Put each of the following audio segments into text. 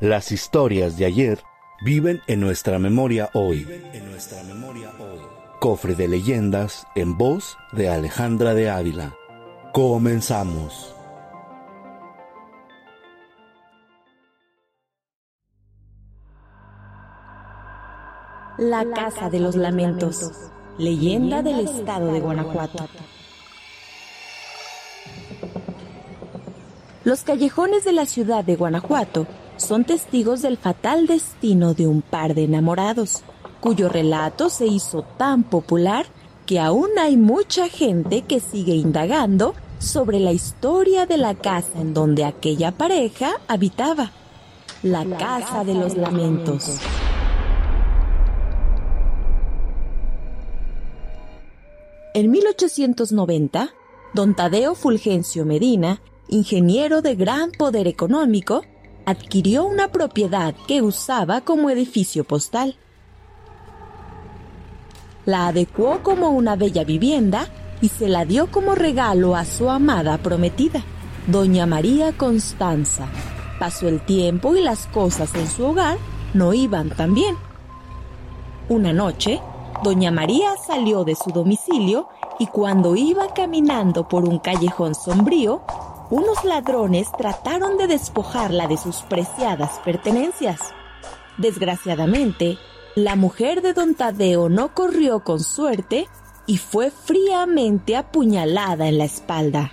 Las historias de ayer viven en nuestra memoria hoy. En nuestra memoria hoy. Cofre de leyendas en voz de Alejandra de Ávila. Comenzamos. La Casa de los Lamentos, leyenda del estado de Guanajuato. Los callejones de la ciudad de Guanajuato son testigos del fatal destino de un par de enamorados, cuyo relato se hizo tan popular que aún hay mucha gente que sigue indagando sobre la historia de la casa en donde aquella pareja habitaba, la Casa de los Lamentos. En 1890, don Tadeo Fulgencio Medina, ingeniero de gran poder económico, adquirió una propiedad que usaba como edificio postal. La adecuó como una bella vivienda y se la dio como regalo a su amada prometida, doña María Constanza. Pasó el tiempo y las cosas en su hogar no iban tan bien. Una noche, Doña María salió de su domicilio y cuando iba caminando por un callejón sombrío, unos ladrones trataron de despojarla de sus preciadas pertenencias. Desgraciadamente, la mujer de don Tadeo no corrió con suerte y fue fríamente apuñalada en la espalda.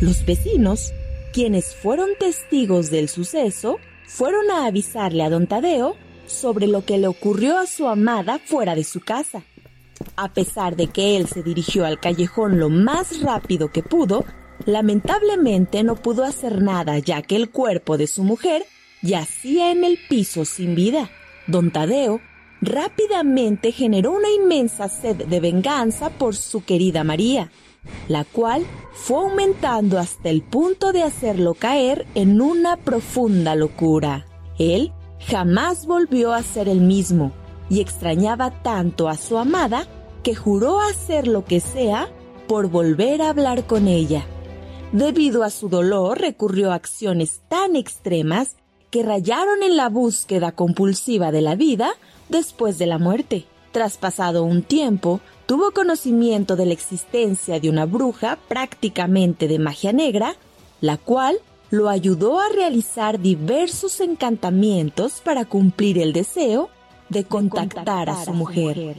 Los vecinos, quienes fueron testigos del suceso, fueron a avisarle a don Tadeo sobre lo que le ocurrió a su amada fuera de su casa. A pesar de que él se dirigió al callejón lo más rápido que pudo, lamentablemente no pudo hacer nada ya que el cuerpo de su mujer yacía en el piso sin vida. Don Tadeo rápidamente generó una inmensa sed de venganza por su querida María, la cual fue aumentando hasta el punto de hacerlo caer en una profunda locura. Él jamás volvió a ser el mismo y extrañaba tanto a su amada que juró hacer lo que sea por volver a hablar con ella. Debido a su dolor recurrió a acciones tan extremas que rayaron en la búsqueda compulsiva de la vida después de la muerte. Tras pasado un tiempo, tuvo conocimiento de la existencia de una bruja prácticamente de magia negra, la cual lo ayudó a realizar diversos encantamientos para cumplir el deseo de contactar a su mujer.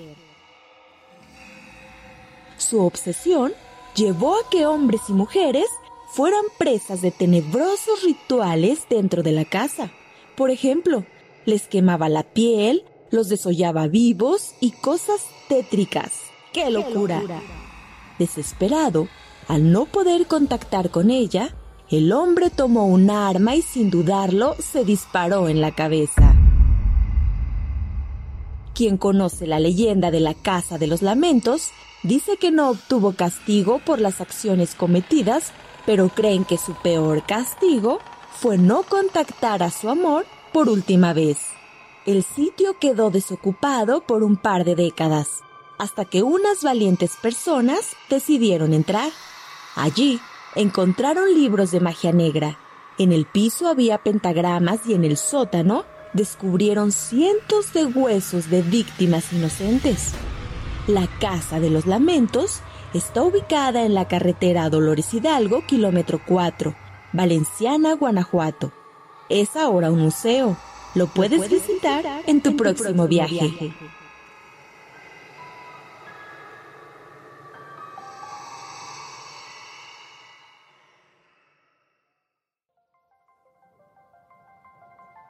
Su obsesión llevó a que hombres y mujeres fueran presas de tenebrosos rituales dentro de la casa. Por ejemplo, les quemaba la piel, los desollaba vivos y cosas tétricas. ¡Qué locura! Desesperado, al no poder contactar con ella, el hombre tomó un arma y sin dudarlo se disparó en la cabeza. Quien conoce la leyenda de la Casa de los Lamentos dice que no obtuvo castigo por las acciones cometidas, pero creen que su peor castigo fue no contactar a su amor por última vez. El sitio quedó desocupado por un par de décadas, hasta que unas valientes personas decidieron entrar. Allí, encontraron libros de magia negra. En el piso había pentagramas y en el sótano descubrieron cientos de huesos de víctimas inocentes. La Casa de los Lamentos está ubicada en la carretera Dolores Hidalgo, kilómetro 4, Valenciana, Guanajuato. Es ahora un museo. Lo puedes, visitar, en tu, próximo, viaje.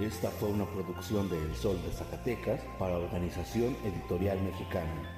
Esta fue una producción de El Sol de Zacatecas para Organización Editorial Mexicana.